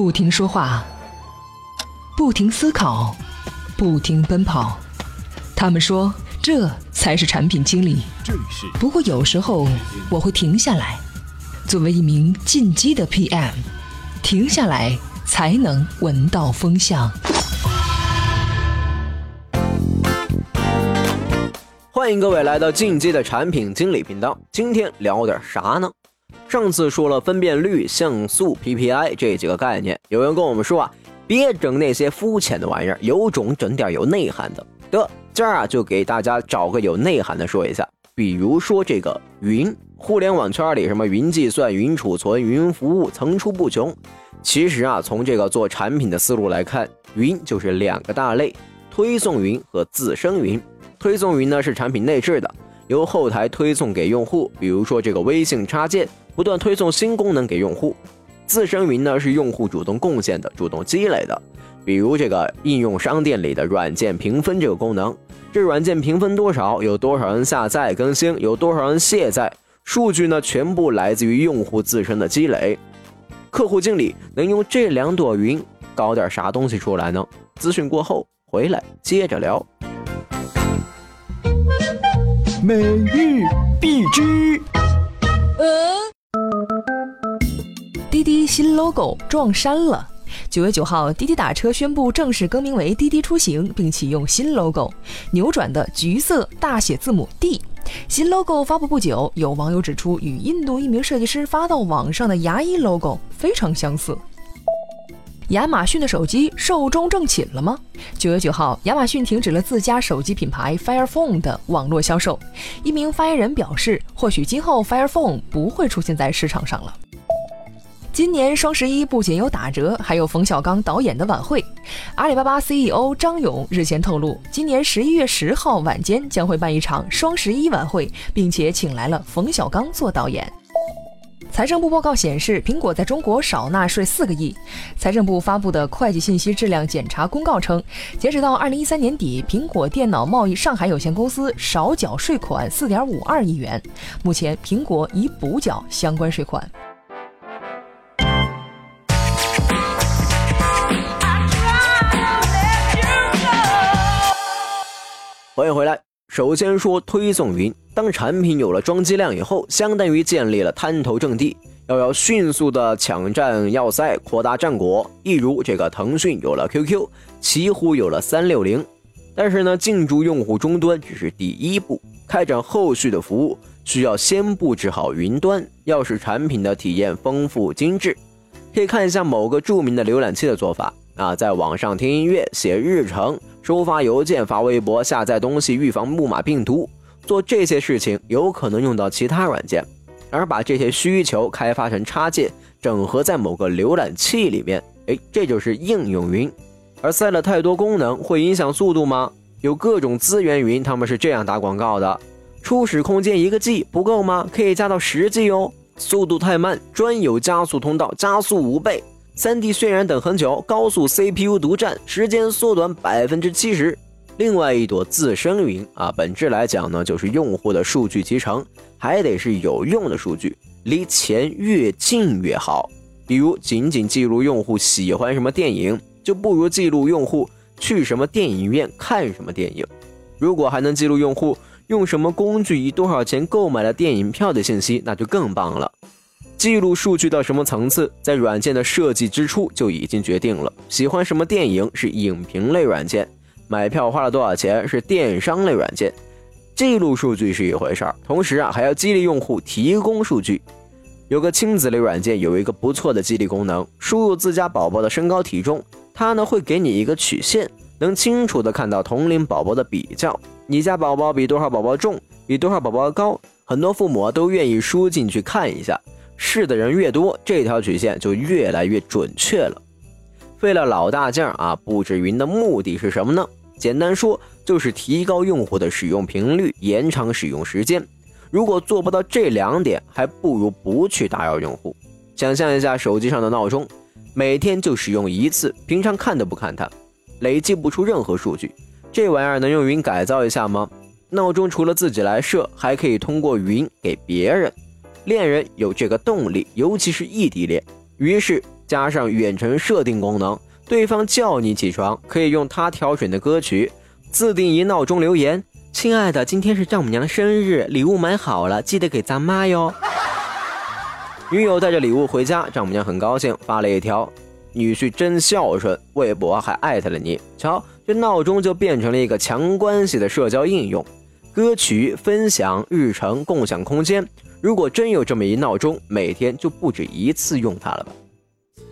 不停说话，不停思考，不停奔跑。他们说，这才是产品经理。不过有时候我会停下来，作为一名进击的 PM，停下来才能闻到风向。欢迎各位来到进击的产品经理频道。今天聊点啥呢？上次说了分辨率、像素、PPI 这几个概念，有人跟我们说啊，别整那些肤浅的玩意儿，有种整点有内涵的。得，今儿啊就给大家找个有内涵的说一下，比如说这个云，互联网圈里什么云计算、云储存、云服务层出不穷。其实啊，从这个做产品的思路来看，云就是两个大类：推送云和自生云。推送云呢是产品内置的，由后台推送给用户，比如说这个微信插件，不断推送新功能给用户。自身云呢是用户主动贡献的、主动积累的，比如这个应用商店里的软件评分这个功能，这软件评分多少，有多少人下载更新，有多少人卸载，数据呢全部来自于用户自身的积累。客户经理能用这两朵云搞点啥东西出来呢？资讯过后回来接着聊。每日必知。滴滴新 logo 撞衫了。九月九号，滴滴打车宣布正式更名为滴滴出行，并启用新 logo，扭转的橘色大写字母 D。新 logo 发布不久，有网友指出，与印度一名设计师发到网上的牙医 logo 非常相似。亚马逊的手机寿终正寝了吗？九月九号，亚马逊停止了自家手机品牌 Fire Phone 的网络销售。一名发言人表示，或许今后 Fire Phone 不会出现在市场上了。今年双十一不仅有打折，还有冯小刚导演的晚会。阿里巴巴 CEO 张勇日前透露，今年十一月十号晚间将会办一场双十一晚会，并且请来了冯小刚做导演。财政部报告显示，苹果在中国少纳税四个亿。财政部发布的会计信息质量检查公告称，截止到二零一三年底，苹果电脑贸易上海有限公司少缴税款四点五二亿元。目前，苹果已补缴相关税款。欢迎回来。首先说推送云，当产品有了装机量以后，相当于建立了滩头阵地，要要迅速的抢占要塞，扩大战果。一如这个腾讯有了 QQ，奇虎有了三六零。但是呢，进驻用户终端只是第一步，开展后续的服务需要先布置好云端，要使产品的体验丰富精致。可以看一下某个著名的浏览器的做法啊，在网上听音乐、写日程。收发邮件、发微博、下载东西、预防木马病毒，做这些事情有可能用到其他软件，而把这些需求开发成插件，整合在某个浏览器里面，哎，这就是应用云。而塞了太多功能会影响速度吗？有各种资源云，他们是这样打广告的：初始空间一个 G 不够吗？可以加到十 G 哦。速度太慢，专有加速通道，加速五倍。3D 渲染等很久，高速 CPU 独占，时间缩短百分之七十。另外一朵自身云啊，本质来讲呢，就是用户的数据集成，还得是有用的数据，离钱越近越好。比如仅仅记录用户喜欢什么电影，就不如记录用户去什么电影院看什么电影。如果还能记录用户用什么工具，以多少钱购买了电影票的信息，那就更棒了。记录数据到什么层次，在软件的设计之初就已经决定了。喜欢什么电影是影评类软件，买票花了多少钱是电商类软件。记录数据是一回事儿，同时啊还要激励用户提供数据。有个亲子类软件有一个不错的激励功能，输入自家宝宝的身高体重，它呢会给你一个曲线，能清楚的看到同龄宝宝的比较。你家宝宝比多少宝宝重，比多少宝宝高，很多父母都愿意输进去看一下。试的人越多，这条曲线就越来越准确了。费了老大劲儿啊，布置云的目的是什么呢？简单说，就是提高用户的使用频率，延长使用时间。如果做不到这两点，还不如不去打扰用户。想象一下手机上的闹钟，每天就使用一次，平常看都不看它，累计不出任何数据。这玩意儿能用云改造一下吗？闹钟除了自己来设，还可以通过云给别人。恋人有这个动力，尤其是异地恋，于是加上远程设定功能，对方叫你起床，可以用他挑选的歌曲，自定义闹钟留言：“亲爱的，今天是丈母娘生日，礼物买好了，记得给咱妈哟。”女友带着礼物回家，丈母娘很高兴，发了一条：“女婿真孝顺。”微博还艾特了你。瞧，这闹钟就变成了一个强关系的社交应用，歌曲分享、日程共享空间。如果真有这么一闹钟，每天就不止一次用它了吧？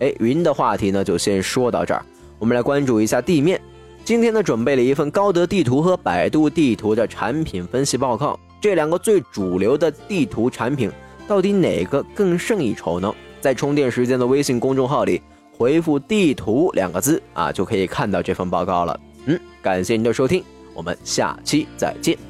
哎，云的话题呢，就先说到这儿。我们来关注一下地面。今天呢，准备了一份高德地图和百度地图的产品分析报告。这两个最主流的地图产品。到底哪个更胜一筹呢？在充电时间的微信公众号里回复“地图”两个字啊，就可以看到这份报告了。嗯，感谢您的收听，我们下期再见。